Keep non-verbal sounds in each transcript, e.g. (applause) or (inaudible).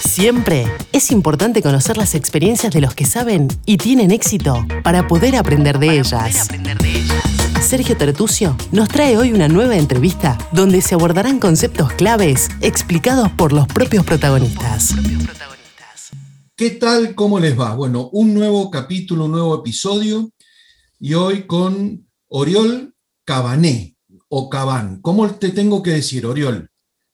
Siempre es importante conocer las experiencias de los que saben y tienen éxito para poder aprender de, ellas. Sergio Tertucio nos trae hoy una nueva entrevista donde se abordarán conceptos claves explicados por los propios protagonistas. ¿Qué tal? ¿Cómo les va? Bueno, un nuevo capítulo, un nuevo episodio y hoy con Oriol Cabané o Cabán. ¿Cómo te tengo que decir, Oriol?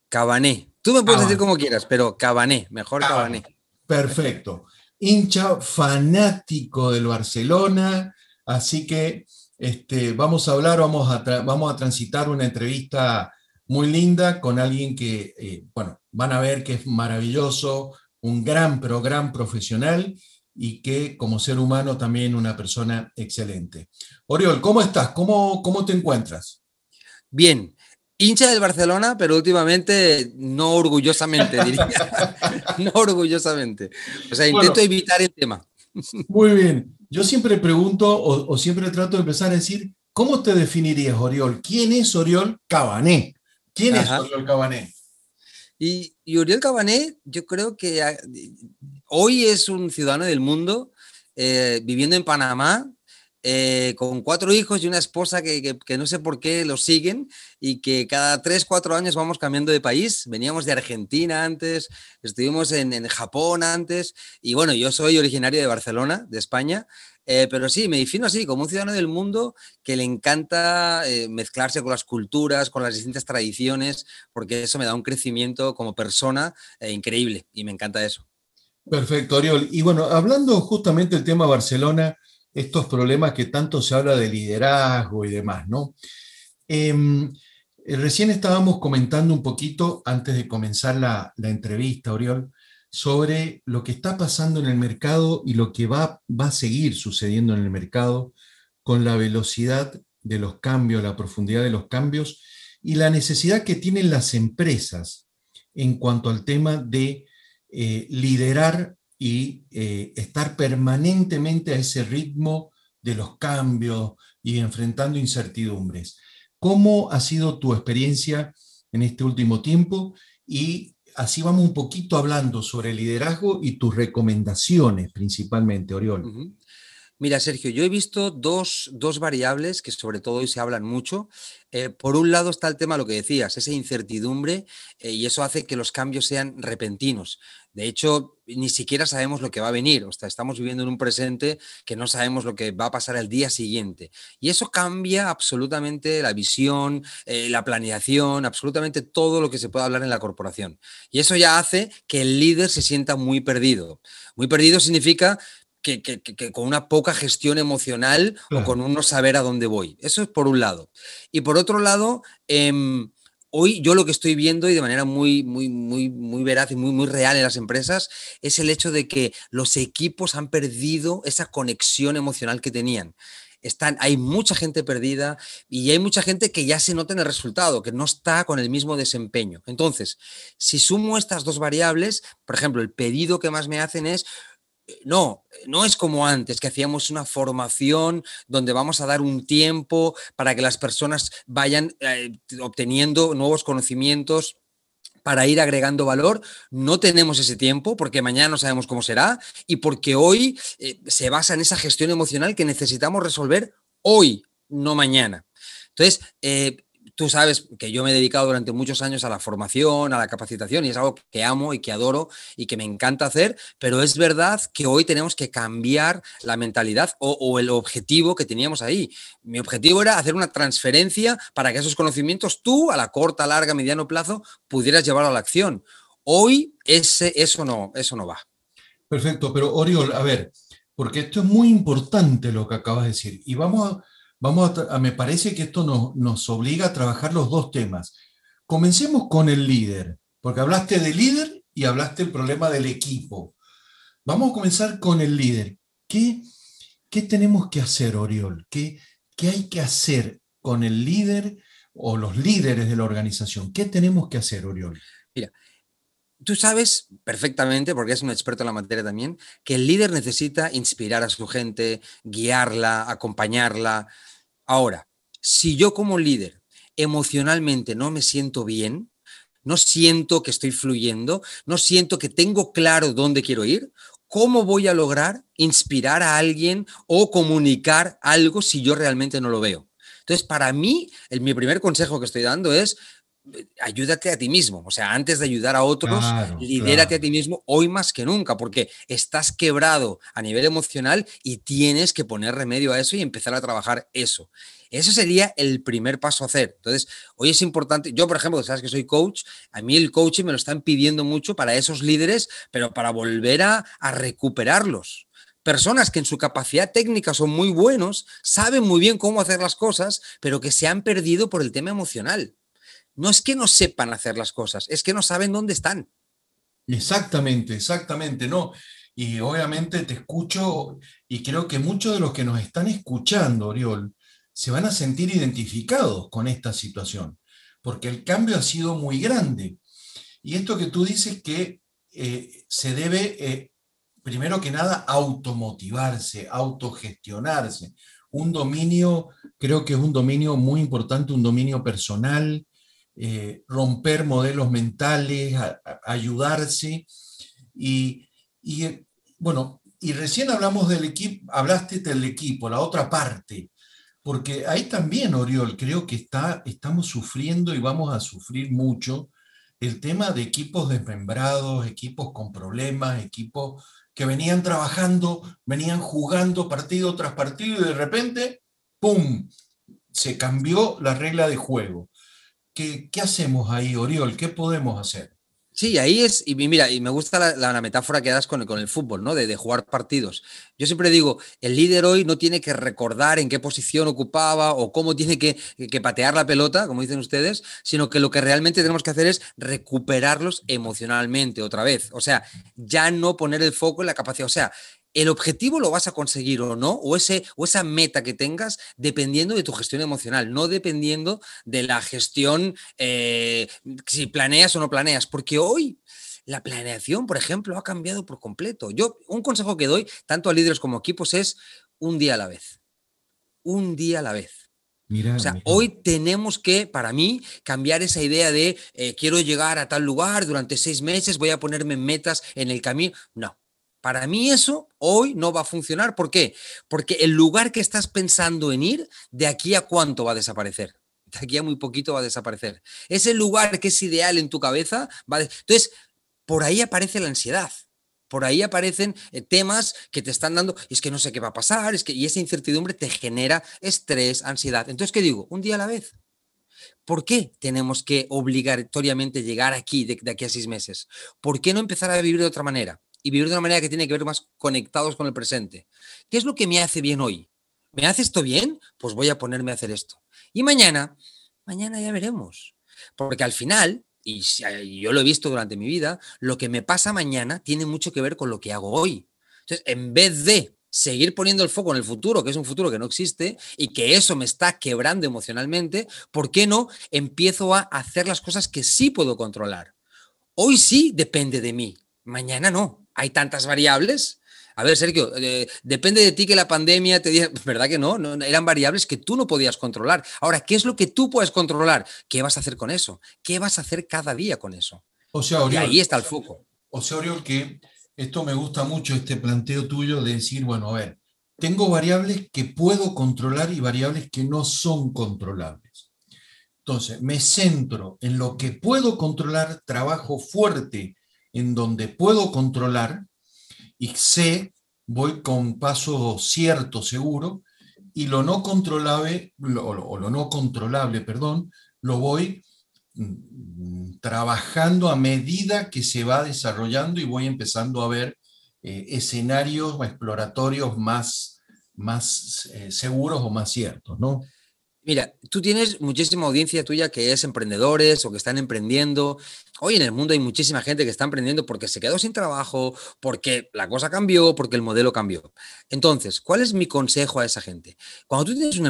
Cabané. Tú me puedes decir como quieras, pero Cabané, mejor Cabané. Perfecto. Hincha fanático del Barcelona, así que este, vamos a hablar, vamos a, vamos a transitar una entrevista muy linda con alguien que, eh, bueno, van a ver que es maravilloso, un gran, pero gran profesional y que como ser humano también una persona excelente. Oriol, ¿cómo estás? ¿Cómo, cómo te encuentras? Bien, hincha del Barcelona, pero últimamente no orgullosamente, diría. (laughs) (laughs) no orgullosamente. O sea, intento evitar el tema. Muy bien. Yo siempre pregunto o, siempre trato de empezar a decir, ¿cómo te definirías, Oriol? ¿Quién es Oriol Cabané? ¿Quién es Oriol Cabané? Y, y, Oriol Cabané, yo creo que ah, hoy es un ciudadano del mundo, eh, viviendo en Panamá, eh, con cuatro hijos y una esposa que, no sé por qué los siguen y que cada tres, cuatro años vamos cambiando de país. Veníamos de Argentina antes, estuvimos en, Japón antes y bueno, yo soy originario de Barcelona, de España, eh, pero sí, me defino así, como un ciudadano del mundo que le encanta eh, mezclarse con las culturas, con las distintas tradiciones, porque eso me da un crecimiento como persona increíble y me encanta eso. Perfecto, Oriol. Y bueno, hablando justamente del tema Barcelona, estos problemas que tanto se habla de liderazgo y demás, ¿no? Em, eh, recién estábamos comentando un poquito, antes de comenzar la, entrevista, Oriol, sobre lo que está pasando en el mercado y lo que va, va a seguir sucediendo en el mercado con la velocidad de los cambios, la profundidad de los cambios y la necesidad que tienen las empresas en cuanto al tema de eh, liderar y eh, estar permanentemente a ese ritmo de los cambios y enfrentando incertidumbres. ¿Cómo ha sido tu experiencia en este último tiempo? Y así vamos un poquito hablando sobre liderazgo y tus recomendaciones principalmente, Oriol. Mira, Sergio, yo he visto dos, variables que sobre todo hoy se hablan mucho. Eh, por un lado está el tema, lo que decías, esa incertidumbre eh, y eso hace que los cambios sean repentinos. De hecho, ni siquiera sabemos lo que va a venir. O sea, estamos viviendo en un presente que no sabemos lo que va a pasar el día siguiente. Y eso cambia absolutamente la visión, eh, la planeación, absolutamente todo lo que se puede hablar en la corporación. Y eso ya hace que el líder se sienta muy perdido. Muy perdido significa que, con una poca gestión emocional o con no saber a dónde voy. Eso es por un lado. Y por otro lado, em, hoy yo lo que estoy viendo y de manera muy, muy, muy, muy veraz y muy, muy real en las empresas es el hecho de que los equipos han perdido esa conexión emocional que tenían. Están, hay mucha gente perdida y hay mucha gente que ya se nota en el resultado, que no está con el mismo desempeño. Entonces, si sumo estas dos variables, por ejemplo, el pedido que más me hacen es, no, no es como antes, que hacíamos una formación donde vamos a dar un tiempo para que las personas vayan eh, obteniendo nuevos conocimientos para ir agregando valor. No tenemos ese tiempo porque mañana no sabemos cómo será y porque hoy eh, se basa en esa gestión emocional que necesitamos resolver hoy, no mañana. Entonces, eh, tú sabes que yo me he dedicado durante muchos años a la formación, a la capacitación, y es algo que amo y que adoro y que me encanta hacer, pero es verdad que hoy tenemos que cambiar la mentalidad o, el objetivo que teníamos ahí. Mi objetivo era hacer una transferencia para que esos conocimientos tú, a la corta, larga, mediano plazo, pudieras llevar a la acción. Hoy ese, eso, no, eso no va. Perfecto, pero Oriol, a ver, porque esto es muy importante lo que acabas de decir, y vamos a Vamos a, me parece que esto nos, nos obliga a trabajar los dos temas. Comencemos con el líder, porque hablaste del líder y hablaste del problema del equipo. Vamos a comenzar con el líder. ¿Qué, qué tenemos que hacer, Oriol? ¿Qué, ¿Qué hay que hacer con el líder o los líderes de la organización? ¿Qué tenemos que hacer, Oriol? Mira, tú sabes perfectamente, porque eres un experto en la materia también, que el líder necesita inspirar a su gente, guiarla, acompañarla, Ahora, si yo como líder emocionalmente no me siento bien, no siento que estoy fluyendo, no siento que tengo claro dónde quiero ir, ¿cómo voy a lograr inspirar a alguien o comunicar algo si yo realmente no lo veo? Entonces, para mí, el, mi primer consejo que estoy dando es ayúdate a ti mismo. O sea, antes de ayudar a otros, lidérate a ti mismo hoy más que nunca, porque estás quebrado a nivel emocional y tienes que poner remedio a eso y empezar a trabajar eso. Eso sería el primer paso a hacer. Entonces, hoy es importante, yo por ejemplo, sabes que soy coach, a mí el coaching me lo están pidiendo mucho para esos líderes, pero para volver a, a recuperarlos personas que en su capacidad técnica son muy buenos, saben muy bien cómo hacer las cosas, pero que se han perdido por el tema emocional no es que no sepan hacer las cosas, es que no saben dónde están. Exactamente, exactamente, ¿no? Y obviamente te escucho y creo que muchos de los que nos están escuchando, Oriol, se van a sentir identificados con esta situación, porque el cambio ha sido muy grande. Y esto que tú dices que eh, se debe, eh, primero que nada, automotivarse, autogestionarse. Un dominio, creo que es un dominio muy importante, un dominio personal, eh, romper modelos mentales, ayudarse. Y, eh, bueno, y recién hablamos del equipo, hablaste del equipo, la otra parte, porque ahí también, Oriol, creo que está, estamos sufriendo y vamos a sufrir mucho el tema de equipos desmembrados, equipos con problemas, equipos que venían trabajando, venían jugando partido tras partido y de repente, ¡pum!, se cambió la regla de juego. ¿Qué, hacemos ahí, Oriol? ¿Qué podemos hacer? Sí, ahí es, y mira, y me gusta la, metáfora que das con el, con el fútbol, ¿no? De, de, jugar partidos. Yo siempre digo, el líder hoy no tiene que recordar en qué posición ocupaba o cómo tiene que, que, patear la pelota, como dicen ustedes, sino que lo que realmente tenemos que hacer es recuperarlos emocionalmente otra vez. O sea, ya no poner el foco en la capacidad. O sea, el objetivo lo vas a conseguir o no, o, ese, o esa meta que tengas, dependiendo de tu gestión emocional, no dependiendo de la gestión, eh, si planeas o no planeas, porque hoy la planeación, por ejemplo, ha cambiado por completo. Yo, un consejo que doy, tanto a líderes como a equipos, es un día a la vez. Un día a la vez. o sea, hoy tenemos que, para mí, cambiar esa idea de eh, quiero llegar a tal lugar durante seis meses, voy a ponerme metas en el camino. No, para mí eso hoy no va a funcionar. ¿Por qué? Porque el lugar que estás pensando en ir, de aquí a cuánto va a desaparecer. De aquí a muy poquito va a desaparecer. Ese lugar que es ideal en tu cabeza va a... Entonces, por ahí aparece la ansiedad. Por ahí aparecen eh, temas que te están dando, es que no sé qué va a pasar, es que, y esa incertidumbre te genera estrés, ansiedad. Entonces, ¿qué digo? Un día a la vez. ¿Por qué tenemos que obligatoriamente llegar aquí de, de aquí a seis meses? ¿Por qué no empezar a vivir de otra manera? Y vivir de una manera que tiene que ver más conectados con el presente. ¿Qué es lo que me hace bien hoy? ¿Me hace esto bien? Pues voy a ponerme a hacer esto. Y mañana, mañana ya veremos. Porque al final, y yo lo he visto durante mi vida, lo que me pasa mañana tiene mucho que ver con lo que hago hoy. Entonces, en vez de seguir poniendo el foco en el futuro, que es un futuro que no existe y que eso me está quebrando emocionalmente, ¿por qué no empiezo a hacer las cosas que sí puedo controlar? Hoy sí depende de mí, mañana no hay tantas variables. A ver, Sergio, eh, depende de ti que la pandemia te diga, (laughs) ¿verdad que no? no? Eran variables que tú no podías controlar. Ahora, ¿qué es lo que tú puedes controlar? ¿Qué vas a hacer con eso? ¿Qué vas a hacer cada día con eso? O sea, y ahí está el foco. O sea, Oriol, que esto me gusta mucho, este planteo tuyo de decir, bueno, a ver, tengo variables que puedo controlar y variables que no son controlables. Entonces, me centro en lo que puedo controlar, trabajo fuerte en donde puedo controlar y sé, voy con paso cierto, seguro, y lo no controlable, o lo, no controlable, perdón, lo voy mm, trabajando a medida que se va desarrollando y voy empezando a ver eh, escenarios exploratorios más, más eh, seguros o más ciertos, ¿no? Mira, tú tienes muchísima audiencia tuya que es emprendedores o que están emprendiendo. Hoy en el mundo hay muchísima gente que está emprendiendo porque se quedó sin trabajo, porque la cosa cambió, porque el modelo cambió. Entonces, ¿cuál es mi consejo a esa gente? Cuando tú tienes un,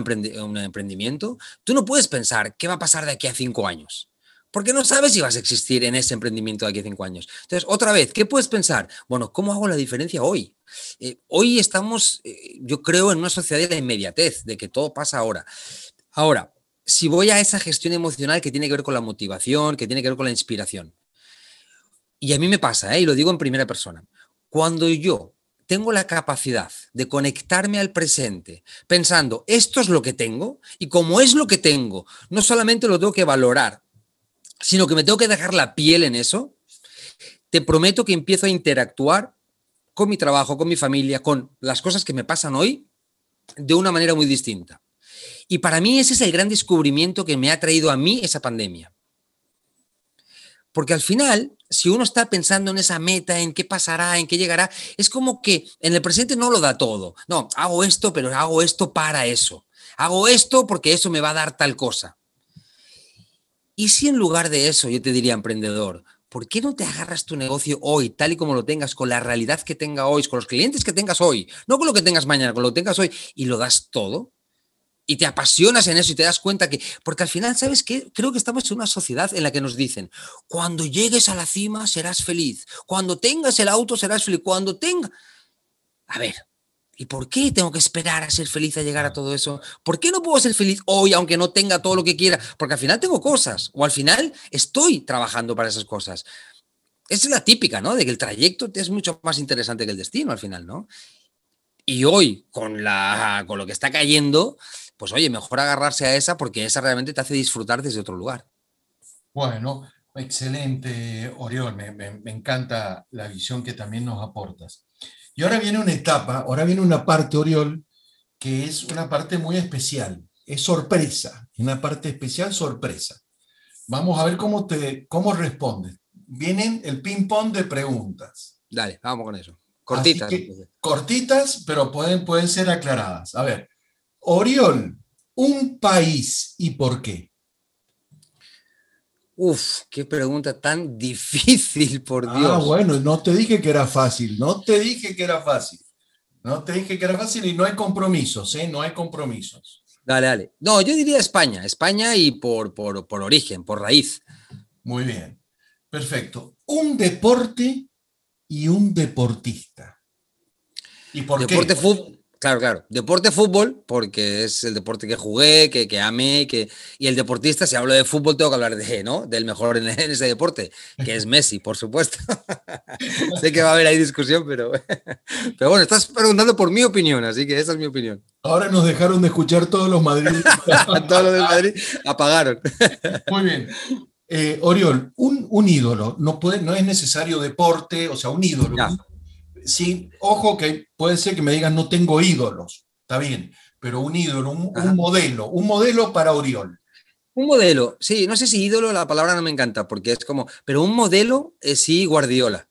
emprendimiento, tú no puedes pensar qué va a pasar de aquí a cinco años porque no sabes si vas a existir en ese emprendimiento de aquí a cinco años. Entonces, otra vez, ¿qué puedes pensar? Bueno, ¿cómo hago la diferencia hoy? Eh, hoy estamos, eh, yo creo, en una sociedad de la inmediatez, de que todo pasa ahora. Ahora, si voy a esa gestión emocional que tiene que ver con la motivación, que tiene que ver con la inspiración. Y a mí me pasa, ¿eh? y lo digo en primera persona, cuando yo tengo la capacidad de conectarme al presente pensando, esto es lo que tengo, y como es lo que tengo, no solamente lo tengo que valorar, sino que me tengo que dejar la piel en eso, te prometo que empiezo a interactuar con mi trabajo, con mi familia, con las cosas que me pasan hoy, de una manera muy distinta. Y para mí ese es el gran descubrimiento que me ha traído a mí esa pandemia. Porque al final, si uno está pensando en esa meta, en qué pasará, en qué llegará, es como que en el presente no lo da todo. No, hago esto, pero hago esto para eso. Hago esto porque eso me va a dar tal cosa. Y si en lugar de eso yo te diría, emprendedor, ¿por qué no te agarras tu negocio hoy, tal y como lo tengas, con la realidad que tenga hoy, con los clientes que tengas hoy, no con lo que tengas mañana, con lo que tengas hoy, y lo das todo? Y te apasionas en eso y te das cuenta que, porque al final, ¿sabes qué? Creo que estamos en una sociedad en la que nos dicen, cuando llegues a la cima serás feliz, cuando tengas el auto serás feliz, cuando tenga... A ver, ¿Y por qué tengo que esperar a ser feliz a llegar a todo eso? ¿Por qué no puedo ser feliz hoy aunque no tenga todo lo que quiera? Porque al final tengo cosas o al final estoy trabajando para esas cosas. Es la típica, ¿no? De que el trayecto es mucho más interesante que el destino al final, ¿no? Y hoy, con, la, con lo que está cayendo, pues oye, mejor agarrarse a esa porque esa realmente te hace disfrutar desde otro lugar. Bueno, excelente, Oriol. Me, me encanta la visión que también nos aportas. Y ahora viene una etapa, ahora viene una parte, Oriol, que es una parte muy especial. Es sorpresa, una parte especial sorpresa. Vamos a ver cómo, te, cómo respondes. Vienen el ping-pong de preguntas. Dale, vamos con eso. Cortitas. cortitas, pero pueden, pueden ser aclaradas. A ver, Oriol, un país y por qué. Uf, qué pregunta tan difícil, por ah, Dios. Ah, bueno, no te dije que era fácil, no te dije que era fácil. No te dije que era fácil y no hay compromisos, ¿eh? No hay compromisos. Dale, dale. No, yo diría España, España y por, por, por origen, por raíz. Muy bien, perfecto. Un deporte y un deportista. ¿Y por deporte, qué? Fútbol, Claro, claro. Deporte fútbol, porque es el deporte que jugué, que, que amé, que... y el deportista, si hablo de fútbol, tengo que hablar de, ¿no? Del mejor en, (laughs) ese deporte, que es Messi, por supuesto. (laughs) sé que va a haber ahí discusión, pero... (laughs) pero bueno, estás preguntando por mi opinión, así que esa es mi opinión. Ahora nos dejaron de escuchar todos los madridistas. todos los de Madrid apagaron. Muy bien. Eh, Oriol, un, un, ídolo, no, puede, no es necesario deporte, o sea, un ídolo sí, ojo que puede ser que me digan no tengo ídolos, está bien, pero un ídolo, un, modelo, un modelo para Oriol. Un modelo, sí, no sé si ídolo, la palabra no me encanta, porque es como, pero un modelo es sí Guardiola.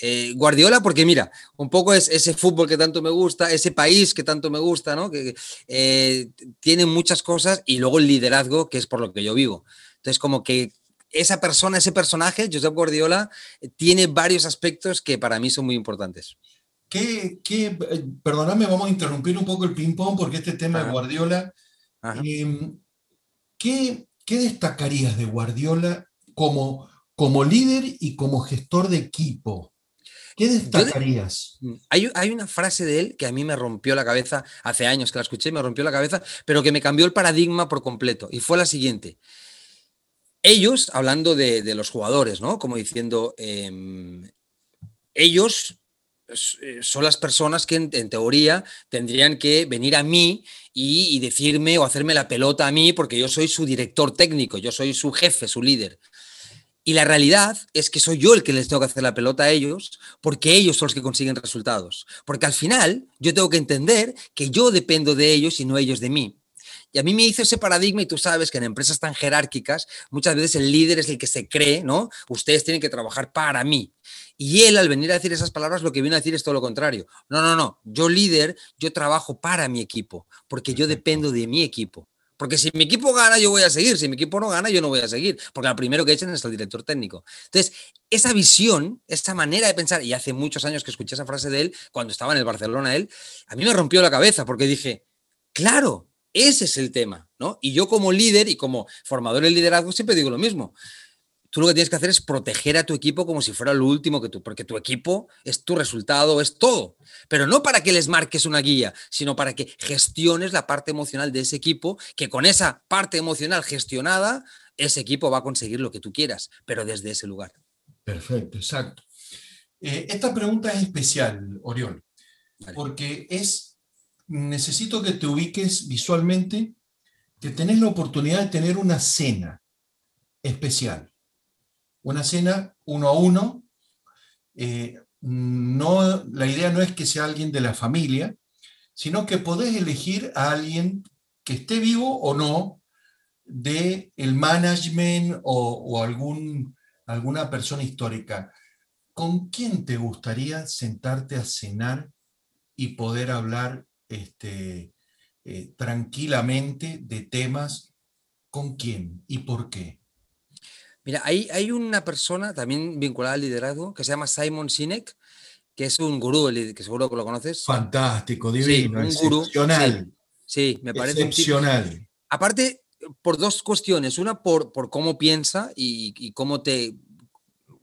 Eh, Guardiola, porque mira, un poco es ese fútbol que tanto me gusta, ese país que tanto me gusta, ¿no? Que eh, tiene muchas cosas y luego el liderazgo, que es por lo que yo vivo. Entonces, como que esa persona, ese personaje, Josep Guardiola, eh, tiene varios aspectos que para mí son muy importantes. ¿Qué, qué, eh, perdóname, vamos a interrumpir un poco el ping-pong porque este tema de Guardiola. Em, ¿qué, ¿qué, destacarías de Guardiola como, como líder y como gestor de equipo? ¿Qué destacarías? Mm, hay, hay, una frase de él que a mí me rompió la cabeza hace años que la escuché me rompió la cabeza, pero que me cambió el paradigma por completo. Y fue la siguiente ellos, hablando de, los jugadores, ¿no? Como diciendo, em, ellos eh, son las personas que en, teoría tendrían que venir a mí y, decirme o hacerme la pelota a mí porque yo soy su director técnico, yo soy su jefe, su líder. Y la realidad es que soy yo el que les tengo que hacer la pelota a ellos porque ellos son los que consiguen resultados. Porque al final yo tengo que entender que yo dependo de ellos y no ellos de mí. Y a mí me hizo ese paradigma y tú sabes que en empresas tan jerárquicas muchas veces el líder es el que se cree, ¿no? Ustedes tienen que trabajar para mí. Y él al venir a decir esas palabras lo que viene a decir es todo lo contrario. No, no, no. Yo líder, yo trabajo para mi equipo, porque yo dependo de mi equipo. Porque si mi equipo gana, yo voy a seguir. Si mi equipo no gana, yo no voy a seguir. Porque lo primero que echen es el director técnico. Entonces, esa visión, esa manera de pensar, y hace muchos años que escuché esa frase de él, cuando estaba en el Barcelona él, a mí me rompió la cabeza porque dije, claro, ese es el tema, ¿no? Y yo como líder y como formador de liderazgo siempre digo lo mismo. tú lo que tienes que hacer es proteger a tu equipo como si fuera lo último que tú, porque tu equipo es tu resultado, es todo. Pero no para que les marques una guía, sino para que gestiones la parte emocional de ese equipo, que con esa parte emocional gestionada, ese equipo va a conseguir lo que tú quieras, pero desde ese lugar. Perfecto, exacto. Eh, esta pregunta es especial, Oriol, porque es, necesito que te ubiques visualmente, que tenés la oportunidad de tener una cena especial, una cena uno a uno. Eh, no, la idea no es que sea alguien de la familia, sino que podés elegir a alguien que esté vivo o no de el management o, algún, alguna persona histórica. ¿con quién te gustaría sentarte a cenar y poder hablar este, eh, tranquilamente de temas? ¿Con quién y por qué? Mira, hay, hay una persona también vinculada al liderazgo que se llama Simon Sinek, que es un gurú, que seguro que lo conoces. Fantástico, divino, un excepcional. Sí, me parece excepcional. Aparte, por dos cuestiones. Una, por, por cómo piensa y, cómo te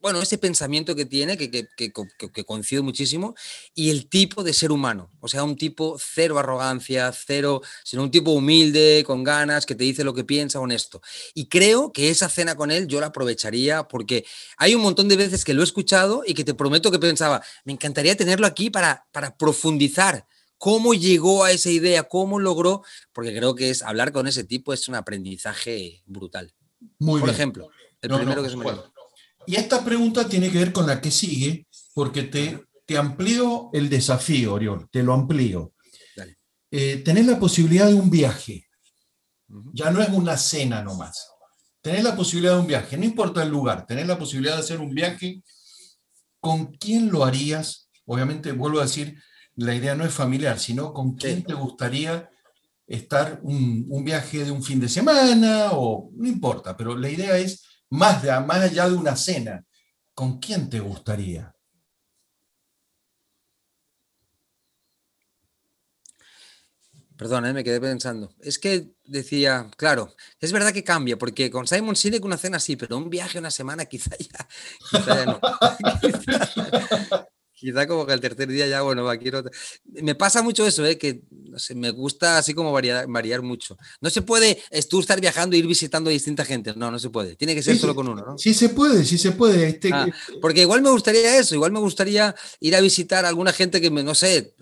bueno, ese pensamiento que tiene, que, que, que, coincido muchísimo, y el tipo de ser humano. O sea, un tipo cero arrogancia, cero, sino un tipo humilde, con ganas, que te dice lo que piensa, honesto. Y creo que esa cena con él yo la aprovecharía porque hay un montón de veces que lo he escuchado y que te prometo que pensaba, me encantaría tenerlo aquí para, para profundizar cómo llegó a esa idea, cómo logró, porque creo que es hablar con ese tipo es un aprendizaje brutal. Muy Por bien. ejemplo, el primero que se me y esta pregunta tiene que ver con la que sigue, porque te, te amplío el desafío, Oriol, te lo amplío. Eh, tenés la posibilidad de un viaje. Ya no es una cena nomás. Tenés la posibilidad de un viaje, no importa el lugar, tenés la posibilidad de hacer un viaje. ¿Con quién lo harías? Obviamente, vuelvo a decir, la idea no es familiar, sino con quién te gustaría estar un, un, viaje de un fin de semana o no importa, pero la idea es más, de, más allá de una cena, ¿con quién te gustaría? Perdón, ¿eh? me quedé pensando. Es que decía, claro, es verdad que cambia, porque con Simon Sinek una cena sí, pero un viaje una semana quizá ya, quizá (laughs) como que el tercer día ya, bueno, va, quiero... Me pasa mucho eso, ¿eh? que no sé, me gusta así como variar, variar mucho. No se puede tú estar viajando e ir visitando a distinta gente, no, no se puede. Tiene que ser solo con uno, ¿no? Sí se puede, sí se puede. Este... Ah, porque igual me gustaría eso, igual me gustaría ir a visitar a alguna gente que, me, no sé,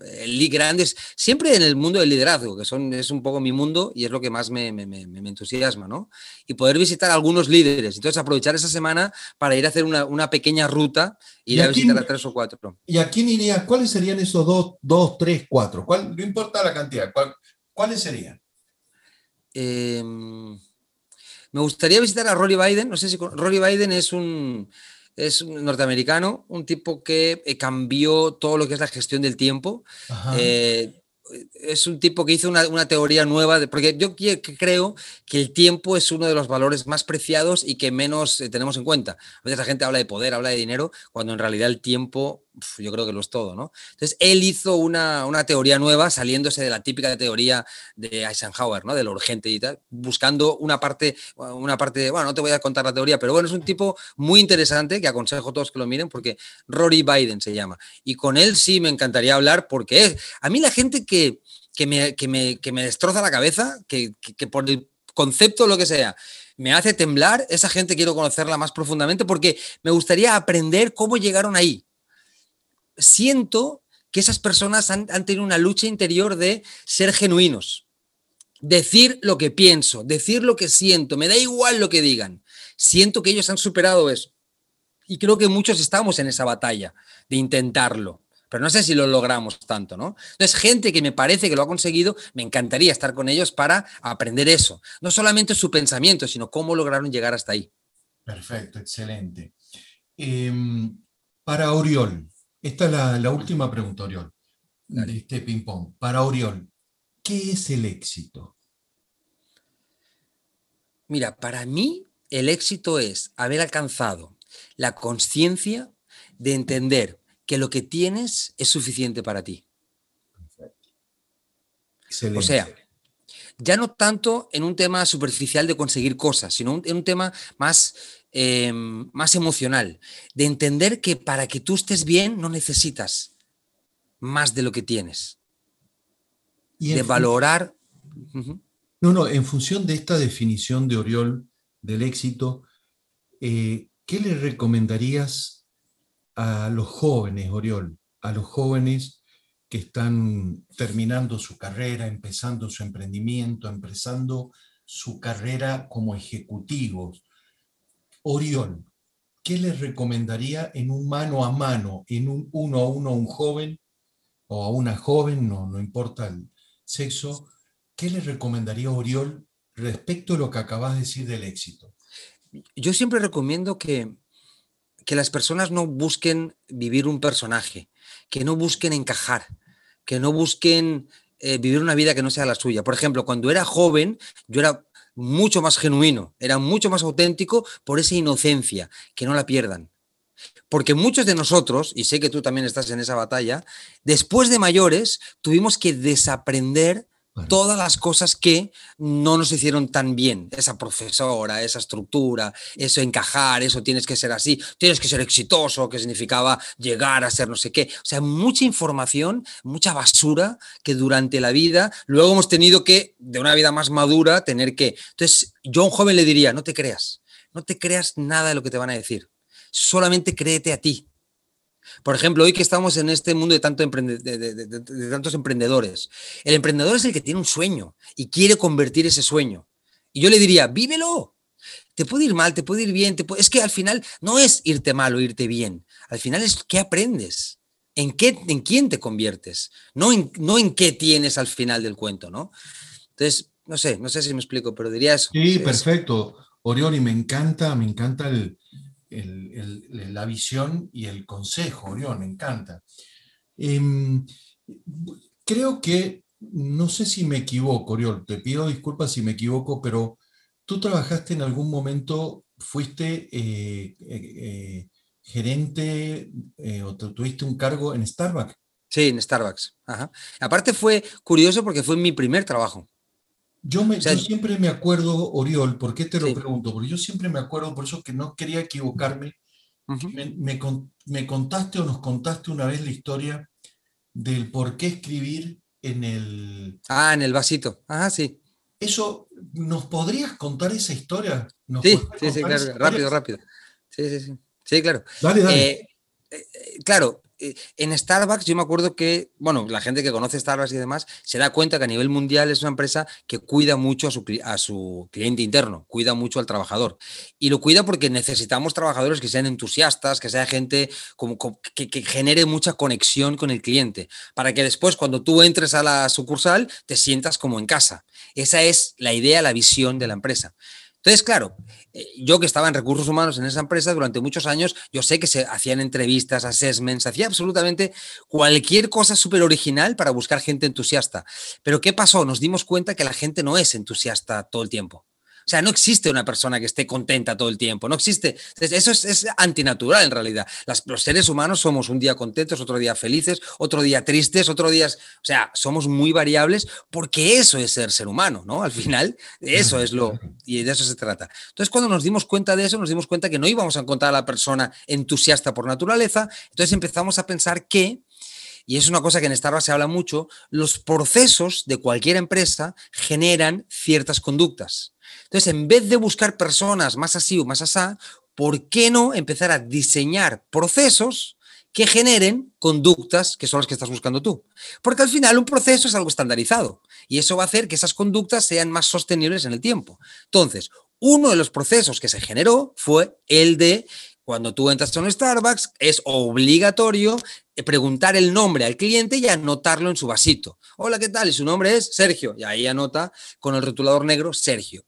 grandes, siempre en el mundo del liderazgo, que son, es un poco mi mundo y es lo que más me, me, me entusiasma, ¿no? Y poder visitar a algunos líderes. Entonces aprovechar esa semana para ir a hacer una, una pequeña ruta, ir a visitar a tres o cuatro. ¿Y a quién iría? ¿Cuáles serían esos dos, dos tres, cuatro? ¿Cuál, no importa la cantidad. ¿Cuáles serían? Eh, me gustaría visitar a Rory Biden. No sé si Rory Biden es un, es un norteamericano, un tipo que eh, cambió todo lo que es la gestión del tiempo. Eh, es un tipo que hizo una, una teoría nueva, de, porque yo creo que el tiempo es uno de los valores más preciados y que menos eh, tenemos en cuenta. A veces la gente habla de poder, habla de dinero, cuando en realidad el tiempo yo creo que lo es todo, ¿no? Entonces, él hizo una, una, teoría nueva, saliéndose de la típica teoría de Eisenhower, ¿no? De lo urgente y tal, buscando una parte, una parte, bueno, no te voy a contar la teoría, pero bueno, es un tipo muy interesante que aconsejo a todos que lo miren porque Rory Biden se llama. Y con él sí me encantaría hablar porque es, a mí la gente que, que, me, que, me, que me destroza la cabeza, que, que, que por el concepto o lo que sea, me hace temblar, esa gente quiero conocerla más profundamente porque me gustaría aprender cómo llegaron ahí siento que esas personas han, tenido una lucha interior de ser genuinos, decir lo que pienso, decir lo que siento, me da igual lo que digan. Siento que ellos han superado eso. Y creo que muchos estamos en esa batalla de intentarlo, pero no sé si lo logramos tanto, ¿no? Entonces, gente que me parece que lo ha conseguido, me encantaría estar con ellos para aprender eso. No solamente su pensamiento, sino cómo lograron llegar hasta ahí. Perfecto, excelente. Eh, para Oriol, esta es la, la última pregunta, Oriol, de este ping-pong. Para Oriol, ¿qué es el éxito? Mira, para mí el éxito es haber alcanzado la conciencia de entender que lo que tienes es suficiente para ti. Excelente. O sea, ya no tanto en un tema superficial de conseguir cosas, sino en un tema más, em, más emocional, de entender que para que tú estés bien no necesitas más de lo que tienes, de valorar. No, no, en función de esta definición de Oriol del éxito, eh, ¿qué le recomendarías a los jóvenes, Oriol? A los jóvenes que están terminando su carrera, empezando su emprendimiento, empezando su carrera como ejecutivos. Oriol, ¿qué les recomendaría en un mano a mano, en un uno a uno a un joven o a una joven, no, no importa el sexo, ¿qué le recomendaría Oriol respecto a lo que acabas de decir del éxito? Yo siempre recomiendo que, que las personas no busquen vivir un personaje, que no busquen encajar, que no busquen eh, vivir una vida que no sea la suya. Por ejemplo, cuando era joven, yo era mucho más genuino, era mucho más auténtico por esa inocencia, que no la pierdan. Porque muchos de nosotros, y sé que tú también estás en esa batalla, después de mayores tuvimos que desaprender todas las cosas que no nos hicieron tan bien. Esa profesora, esa estructura, eso encajar, eso tienes que ser así, tienes que ser exitoso, que significaba llegar a ser no sé qué. O sea, mucha información, mucha basura que durante la vida luego hemos tenido que, de una vida más madura, tener que... Entonces, yo a un joven le diría, no te creas, no te creas nada de lo que te van a decir, solamente créete a ti por ejemplo, hoy que estamos en este mundo de, tanto de, tantos emprendedores, el emprendedor es el que tiene un sueño y quiere convertir ese sueño. Y yo le diría, vívelo. Te puede ir mal, te puede ir bien. Es que al final no es irte mal o irte bien. Al final es qué aprendes, en, qué, en quién te conviertes, no en, no en qué tienes al final del cuento, ¿no? Entonces, no sé, no sé si me explico, pero diría eso. Sí, perfecto. Orioli, me encanta, me encanta el, la visión y el consejo, Orión, me encanta. Em, creo que, no sé si me equivoco, Oriol, te pido disculpas si me equivoco, pero tú trabajaste en algún momento, fuiste eh, eh, eh, gerente o tuviste un cargo en Starbucks. Sí, en Starbucks. Aparte fue curioso porque fue mi primer trabajo. Yo, me, siempre me acuerdo, Oriol, ¿por qué te lo pregunto? Porque yo siempre me acuerdo, por eso que no quería equivocarme, me, contaste o nos contaste una vez la historia del por qué escribir en el... Ah, en el vasito. Ah, sí. Eso, ¿nos podrías contar esa historia? sí, sí, sí, claro, rápido, rápido. Sí, sí, sí. Sí, claro. Dale, dale. Eh, eh, claro, en Starbucks yo me acuerdo que, bueno, la gente que conoce Starbucks y demás se da cuenta que a nivel mundial es una empresa que cuida mucho a su, a su cliente interno, cuida mucho al trabajador. Y lo cuida porque necesitamos trabajadores que sean entusiastas, que sea gente como, que genere mucha conexión con el cliente, para que después cuando tú entres a la sucursal te sientas como en casa. Esa es la idea, la visión de la empresa. Entonces, claro, eh, yo que estaba en recursos humanos en esa empresa durante muchos años, yo sé que se hacían entrevistas, assessments, hacía absolutamente cualquier cosa súper original para buscar gente entusiasta. Pero ¿qué pasó? Nos dimos cuenta que la gente no es entusiasta todo el tiempo. O sea, no existe una persona que esté contenta todo el tiempo, no existe. Eso es, antinatural en realidad. los seres humanos somos un día contentos, otro día felices, otro día tristes, otro día... O sea, somos muy variables porque eso es ser ser humano, ¿no? Al final, eso es lo... Y de eso se trata. Entonces, cuando nos dimos cuenta de eso, nos dimos cuenta que no íbamos a encontrar a la persona entusiasta por naturaleza, entonces empezamos a pensar que y es una cosa que en Starbucks se habla mucho, los procesos de cualquier empresa generan ciertas conductas. Entonces, en vez de buscar personas más así o más asá, ¿por qué no empezar a diseñar procesos que generen conductas que son las que estás buscando tú? Porque al final un proceso es algo estandarizado y eso va a hacer que esas conductas sean más sostenibles en el tiempo. Entonces, uno de los procesos que se generó fue el de cuando tú entras a un Starbucks, es obligatorio eh, preguntar el nombre al cliente y anotarlo en su vasito. Hola, ¿qué tal? Y su nombre es Sergio. Y ahí anota con el rotulador negro Sergio.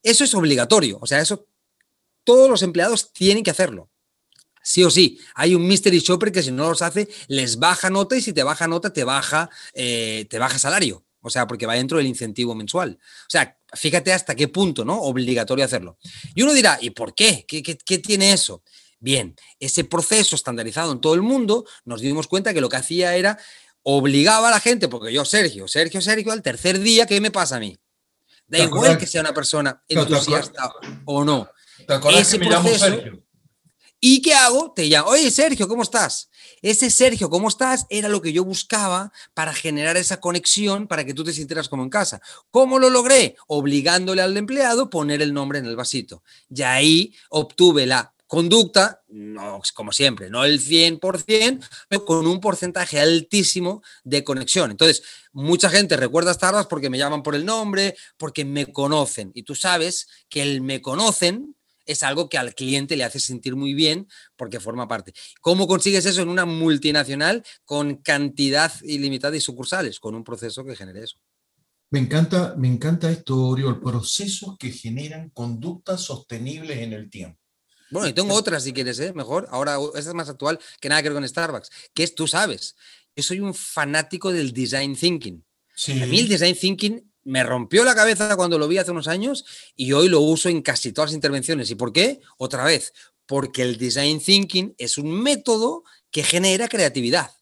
Eso es obligatorio. O sea, eso todos los empleados tienen que hacerlo. Sí o sí. Hay un mystery shopper que si no los hace, les baja nota y si te baja nota, te baja, eh, te baja salario. O sea, porque va dentro del incentivo mensual. O sea, fíjate hasta qué punto, ¿no? Obligatorio hacerlo. Y uno dirá, ¿y por qué? ¿Qué, qué tiene eso? Bien, ese proceso estandarizado en todo el mundo, nos dimos cuenta que lo que hacía era obligaba a la gente, porque yo, Sergio, Sergio, Sergio, al tercer día, ¿qué me pasa a mí? Da igual que sea una persona entusiasta o no. ¿Te que me llamo Sergio? ¿Y qué hago? Te llamo, oye Sergio, ¿cómo estás? Ese Sergio, ¿cómo estás? Era lo que yo buscaba para generar esa conexión para que tú te sintieras como en casa. ¿Cómo lo logré? Obligándole al empleado a poner el nombre en el vasito. Y ahí obtuve la conducta, no, como siempre, no el 100%, pero con un porcentaje altísimo de conexión. Entonces, mucha gente recuerda Starbucks porque me llaman por el nombre, porque me conocen. Y tú sabes que el me conocen es algo que al cliente le hace sentir muy bien porque forma parte. ¿Cómo consigues eso en una multinacional con cantidad ilimitada de sucursales? Con un proceso que genere eso. Me encanta, me encanta esto, Oriol, procesos que generan conductas sostenibles en el tiempo. Bueno, y tengo otra si quieres, ¿eh? mejor. Ahora, esta es más actual que nada que ver con Starbucks, que es, tú sabes, yo soy un fanático del design thinking. A mí el design thinking me rompió la cabeza cuando lo vi hace unos años y hoy lo uso en casi todas las intervenciones. ¿Y por qué? Otra vez, porque el design thinking es un método que genera creatividad.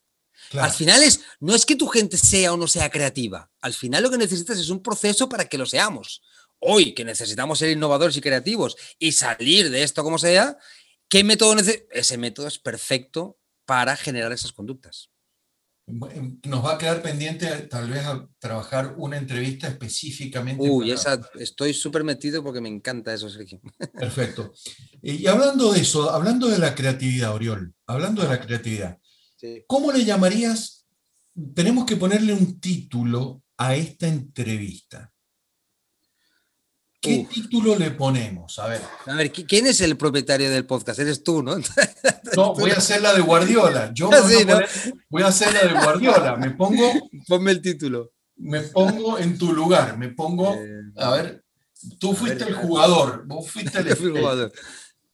Al final es, no es que tu gente sea o no sea creativa, al final lo que necesitas es un proceso para que lo seamos. Hoy que necesitamos ser innovadores y creativos y salir de esto como sea, ¿qué método necesitamos? Ese método es perfecto para generar esas conductas. Nos va a quedar pendiente tal vez a trabajar una entrevista específicamente. Uy, esa, estoy súper metido porque me encanta eso, Sergio. (laughs) Perfecto. Y hablando de eso, hablando de la creatividad, Oriol, hablando de la creatividad, ¿cómo le llamarías? Tenemos que ponerle un título a esta entrevista. ¿Qué título le ponemos? A ver. A ver, ¿quién es el propietario del podcast? Eres tú, ¿no? (laughs) No, voy a hacer la de Guardiola. Yo voy, a hacer la de Guardiola. Me pongo. Ponme el título. Me pongo en tu lugar. Me pongo. Eh, a ver, tú (laughs) fuiste el jugador. Vos fuiste el, jugador.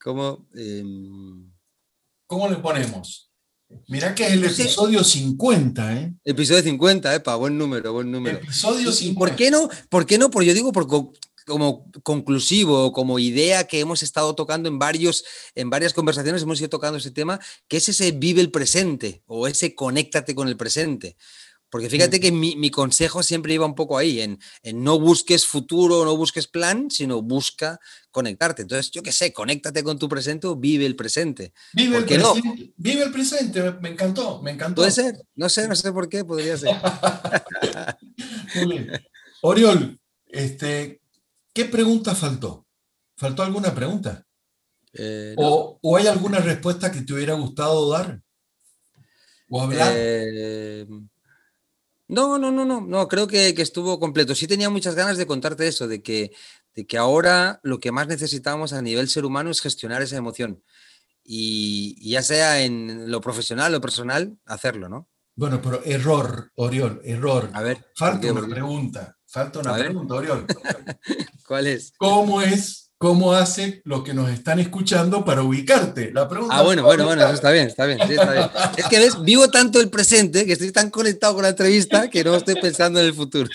¿Cómo, em, ¿Cómo le ponemos? Mirá que es el episodio 50, ¿eh? Episodio 50, ¿eh? buen número, buen número. Episodio 50. ¿Por qué no? ¿Por qué no? Porque yo digo, porque como conclusivo, como idea que hemos estado tocando en, varios, en varias conversaciones, hemos ido tocando ese tema, que es ese vive el presente o ese conéctate con el presente. Porque fíjate que mi, consejo siempre iba un poco ahí, en, no busques futuro, no busques plan, sino busca conectarte. Entonces, yo qué sé, conéctate con tu presente o vive el presente. Vive el presente, vive el presente, me encantó, me encantó. Puede ser, no sé, no sé por qué, podría ser. (laughs) Oriol, este, ¿Qué pregunta faltó? ¿Faltó alguna pregunta? Eh, o, hay alguna respuesta que te hubiera gustado dar? ¿O hablar? Eh, no, no, no, no, no, creo que, estuvo completo. Sí tenía muchas ganas de contarte eso, de que, de que ahora lo que más necesitamos a nivel ser humano es gestionar esa emoción. Y, ya sea en lo profesional o personal, hacerlo, ¿no? Bueno, pero error, Oriol, error. A ver. Falta una pregunta. Falta una pregunta, Oriol. (laughs) ¿Cuál es? ¿Cómo es, cómo hace los que nos están escuchando para ubicarte? La pregunta. Ah, bueno, bueno, bueno, eso está bien, está bien, está bien. Es que ves, vivo tanto el presente que estoy tan conectado con la entrevista que no estoy pensando en el futuro.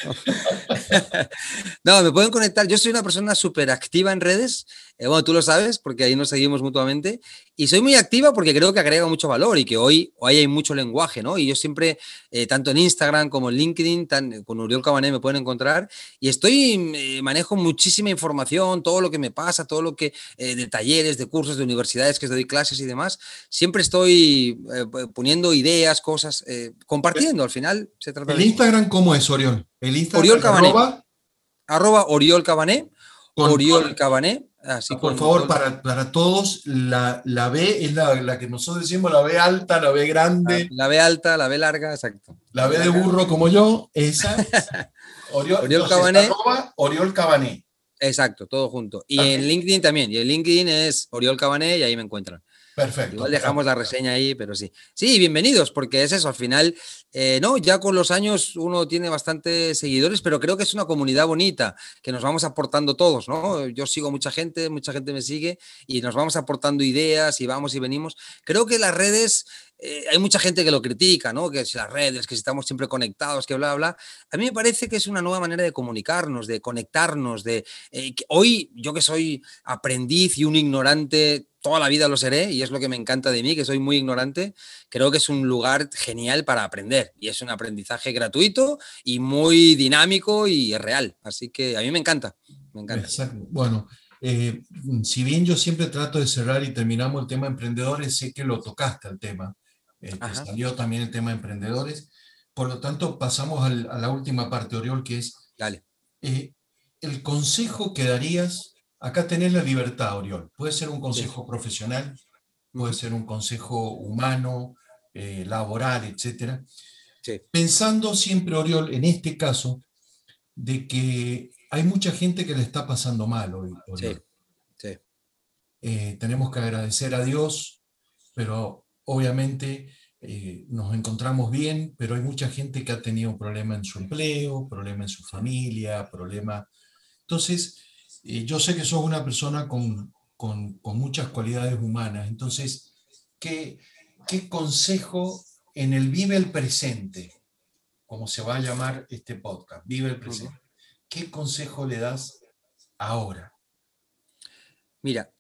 (laughs) No, me pueden conectar. Yo soy una persona súper activa en redes. Eh, bueno, tú lo sabes porque ahí nos seguimos mutuamente. Y soy muy activa porque creo que agrega mucho valor y que hoy, hoy hay mucho lenguaje, ¿no? Y yo siempre, eh, tanto en Instagram como en LinkedIn, tan, con Uriol Cabané me pueden encontrar. Y estoy, eh, manejo muchísima información, todo lo que me pasa, todo lo que, de talleres, de cursos, de universidades que doy clases y demás. Siempre estoy poniendo ideas, cosas, compartiendo. Al final se trata ¿El Instagram cómo es, Oriol? El Instagram. Oriol Cabané arroba Oriol Cabané. Oriol Cabané. Así por favor, para, para, todos, la, la B es la, la, que nosotros decimos, la B alta, la B grande. La, B alta, la B larga, exacto. La B de burro como yo, esa. (laughs) Oriol, Oriol Cabané. Oriol Cabané. Exacto, todo junto. Y en LinkedIn también. Y en LinkedIn es Oriol Cabané y ahí me encuentran. Perfecto. Igual dejamos la reseña ahí, pero sí. Sí, bienvenidos, porque es eso, al final, eh, no, ya con los años uno tiene bastantes seguidores, pero creo que es una comunidad bonita, que nos vamos aportando todos, ¿no? Yo sigo mucha gente, mucha gente me sigue y nos vamos aportando ideas y vamos y venimos. Creo que las redes, eh, hay mucha gente que lo critica, ¿no? Que si las redes, que si estamos siempre conectados, que bla, bla. A mí me parece que es una nueva manera de comunicarnos, de conectarnos, de... Eh, hoy, yo que soy aprendiz y un ignorante toda la vida lo seré y es lo que me encanta de mí, que soy muy ignorante. Creo que es un lugar genial para aprender y es un aprendizaje gratuito y muy dinámico y real. Así que a mí me encanta, me encanta. Bueno, eh, si bien yo siempre trato de cerrar y terminamos el tema emprendedores, sé que lo tocaste al tema. Eh, salió también el tema emprendedores. Por lo tanto, pasamos a la última parte, Oriol, que es Dale. Eh, el consejo que darías. Acá tenés la libertad, Oriol. Puede ser un consejo profesional, puede ser un consejo humano, laboral, etc. Pensando siempre, Oriol, en este caso, de que hay mucha gente que le está pasando mal hoy. Sí, eh, tenemos que agradecer a Dios, pero obviamente eh, nos encontramos bien, pero hay mucha gente que ha tenido un problema en su empleo, problema en su familia, problema... Entonces, eh, yo sé que sos una persona con, con, con muchas cualidades humanas, entonces, ¿qué, ¿qué consejo en el vive el presente, como se va a llamar este podcast, vive el presente? ¿qué consejo le das ahora? Mira,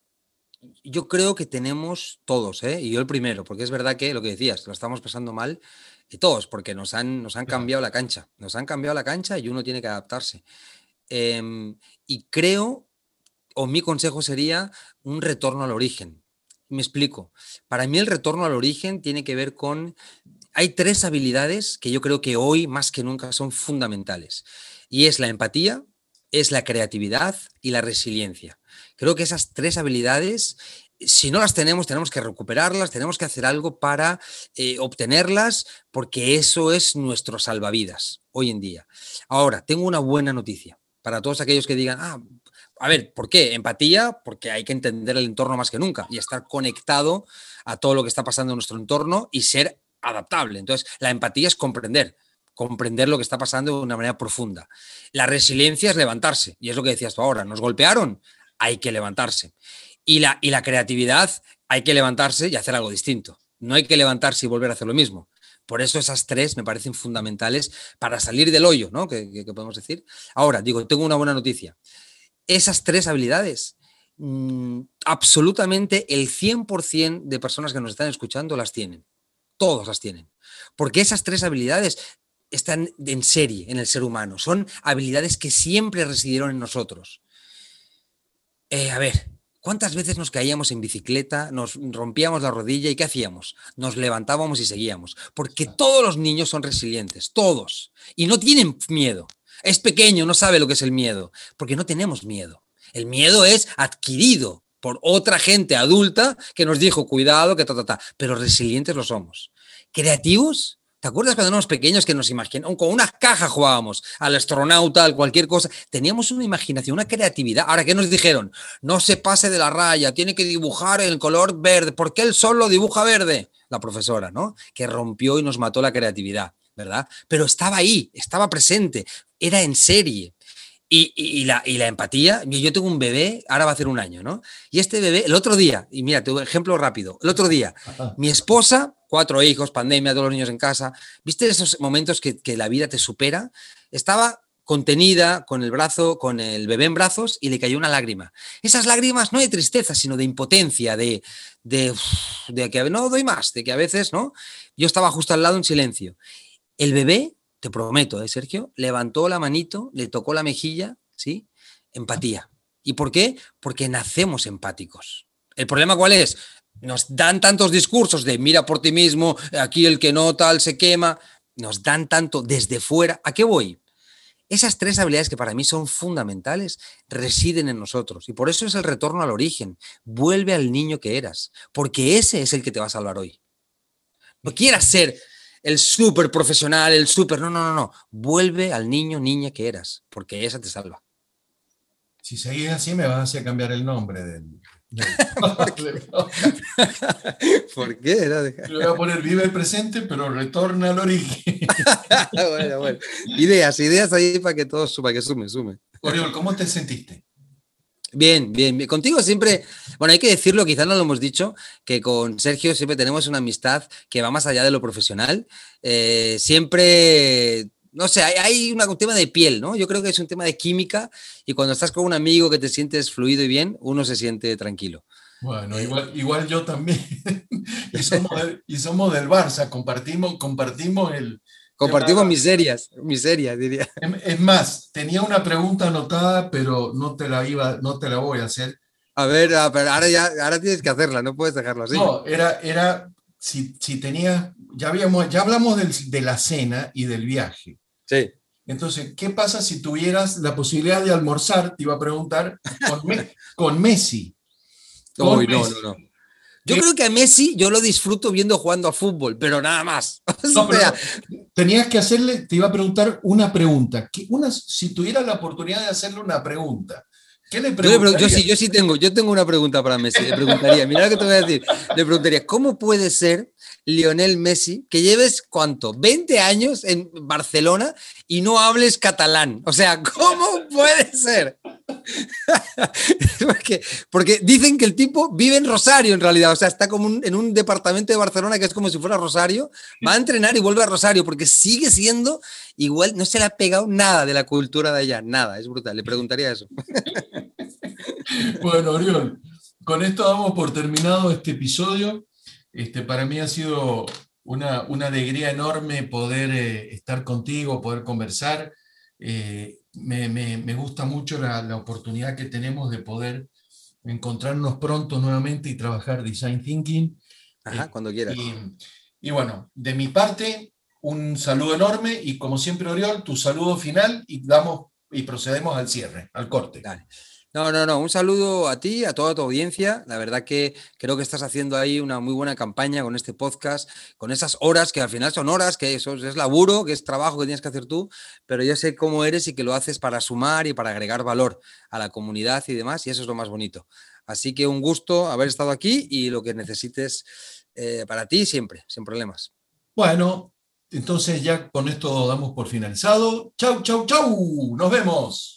yo creo que tenemos todos, ¿eh? y yo el primero, porque es verdad que lo que decías, lo estamos pasando mal, y todos, porque nos han, nos han cambiado la cancha, nos han cambiado la cancha y uno tiene que adaptarse. Em, y creo, o mi consejo sería un retorno al origen. Me explico. Para mí el retorno al origen tiene que ver con... Hay tres habilidades que yo creo que hoy más que nunca son fundamentales. Y es la empatía, es la creatividad y la resiliencia. Creo que esas tres habilidades, si no las tenemos, tenemos que recuperarlas, tenemos que hacer algo para eh, obtenerlas, porque eso es nuestro salvavidas hoy en día. Ahora, tengo una buena noticia para todos aquellos que digan, ah, a ver, ¿por qué? Empatía, porque hay que entender el entorno más que nunca y estar conectado a todo lo que está pasando en nuestro entorno y ser adaptable. Entonces, la empatía es comprender comprender lo que está pasando de una manera profunda. La resiliencia es levantarse, y es lo que decías tú ahora, nos golpearon, hay que levantarse. Y la, y la creatividad, hay que levantarse y hacer algo distinto. No hay que levantarse y volver a hacer lo mismo. Por eso esas tres me parecen fundamentales para salir del hoyo, ¿no? Que, podemos decir. Ahora, digo, tengo una buena noticia. Esas tres habilidades, mm, absolutamente el 100% de personas que nos están escuchando las tienen. Todos las tienen. Porque esas tres habilidades están en serie en el ser humano. Son habilidades que siempre residieron en nosotros. Eh, a ver, ¿cuántas veces nos caíamos en bicicleta, nos rompíamos la rodilla y qué hacíamos? Nos levantábamos y seguíamos. Porque todos los niños son resilientes, todos. Y no tienen miedo. Es pequeño, no sabe lo que es el miedo, porque no tenemos miedo. El miedo es adquirido por otra gente adulta que nos dijo, cuidado, que ta, ta, ta. Pero resilientes lo somos. Creativos, ¿Te acuerdas cuando éramos pequeños que nos imaginábamos, con una caja jugábamos, al astronauta, al cualquier cosa? Teníamos una imaginación, una creatividad. Ahora, ¿qué nos dijeron? No se pase de la raya, tiene que dibujar el color verde. ¿Por qué él solo dibuja verde? La profesora, ¿no? Que rompió y nos mató la creatividad, ¿verdad? Pero estaba ahí, estaba presente, era en serie. Y, la, y, la, empatía, yo tengo un bebé, ahora va a hacer un año, ¿no? Y este bebé, el otro día, y mira, un ejemplo rápido, el otro día, mi esposa cuatro hijos, pandemia, todos los niños en casa. ¿Viste esos momentos que, la vida te supera? Estaba contenida con el brazo, con el bebé en brazos y le cayó una lágrima. Esas lágrimas no de tristeza, sino de impotencia, de, de, de, que no doy más, de que a veces, ¿no? Yo estaba justo al lado en silencio. El bebé, te prometo, ¿eh, Sergio? Levantó la manito, le tocó la mejilla, ¿sí? Empatía. ¿Y por qué? Porque nacemos empáticos. ¿El problema cuál es? nos dan tantos discursos de mira por ti mismo, aquí el que no tal se quema, nos dan tanto desde fuera. ¿A qué voy? Esas tres habilidades que para mí son fundamentales residen en nosotros y por eso es el retorno al origen. Vuelve al niño que eras, porque ese es el que te va a salvar hoy. No quieras ser el súper profesional, el súper, no, no, no, no. Vuelve al niño, niña que eras, porque esa te salva. Si seguís así, me vas a hacer cambiar el nombre del, (laughs) ¿Por qué? Le voy a poner vive el presente, pero retorna al origen. (laughs) bueno, bueno. Ideas, ideas ahí para que todo para que sume, sume. Oriol, ¿cómo te sentiste? Bien, bien, Contigo siempre, bueno, hay que decirlo, quizás no lo hemos dicho, que con Sergio siempre tenemos una amistad que va más allá de lo profesional. Eh, siempre no sé, hay, un tema de piel, ¿no? Yo creo que es un tema de química y cuando estás con un amigo que te sientes fluido y bien, uno se siente tranquilo. Bueno, igual, igual yo también. (laughs) (laughs) y, somos del Barça, compartimos, compartimos el... Compartimos miserias, miserias, diría. Es más, tenía una pregunta anotada, pero no te la iba, no te la voy a hacer. A ver, ahora ya, ahora tienes que hacerla, no puedes dejarlo así. No, era, era si, si tenías, ya habíamos, ya hablamos de la cena y del viaje. Sí. Entonces, ¿qué pasa si tuvieras la posibilidad de almorzar? Te iba a preguntar, con, (laughs) Messi. no, no, no. Yo creo que a Messi yo lo disfruto viendo jugando a fútbol, pero nada más. (laughs) tenías que hacerle, te iba a preguntar una pregunta. Una, si tuvieras la oportunidad de hacerle una pregunta, ¿qué le preguntarías? Yo, sí, yo sí tengo, yo tengo una pregunta para Messi. Le preguntaría, mira lo que te voy a decir. Le preguntaría, ¿cómo puede ser Lionel Messi, que lleves cuánto, 20 años en Barcelona y no hables catalán. O sea, ¿cómo puede ser? (laughs) porque, dicen que el tipo vive en Rosario en realidad, o sea, está como en un departamento de Barcelona que es como si fuera Rosario, va a entrenar y vuelve a Rosario porque sigue siendo igual, no se le ha pegado nada de la cultura de allá, nada, es brutal, le preguntaría eso. (laughs) bueno, Oriol, con esto damos por terminado este episodio. Este, para mí ha sido una, alegría enorme poder eh, estar contigo, poder conversar. Eh, me, gusta mucho la, oportunidad que tenemos de poder encontrarnos pronto nuevamente y trabajar Design Thinking. Ajá, cuando quieras. Y, bueno, de mi parte, un saludo enorme y como siempre, Oriol, tu saludo final y, damos, y procedemos al cierre, al corte. Dale. No, no, no. Un saludo a ti, a toda tu audiencia. La verdad que creo que estás haciendo ahí una muy buena campaña con este podcast, con esas horas que al final son horas, que eso es laburo, que es trabajo que tienes que hacer tú, pero yo sé cómo eres y que lo haces para sumar y para agregar valor a la comunidad y demás, y eso es lo más bonito. Así que un gusto haber estado aquí y lo que necesites eh, para ti siempre, sin problemas. Bueno, entonces ya con esto damos por finalizado. Chau, chau, chau. Nos vemos.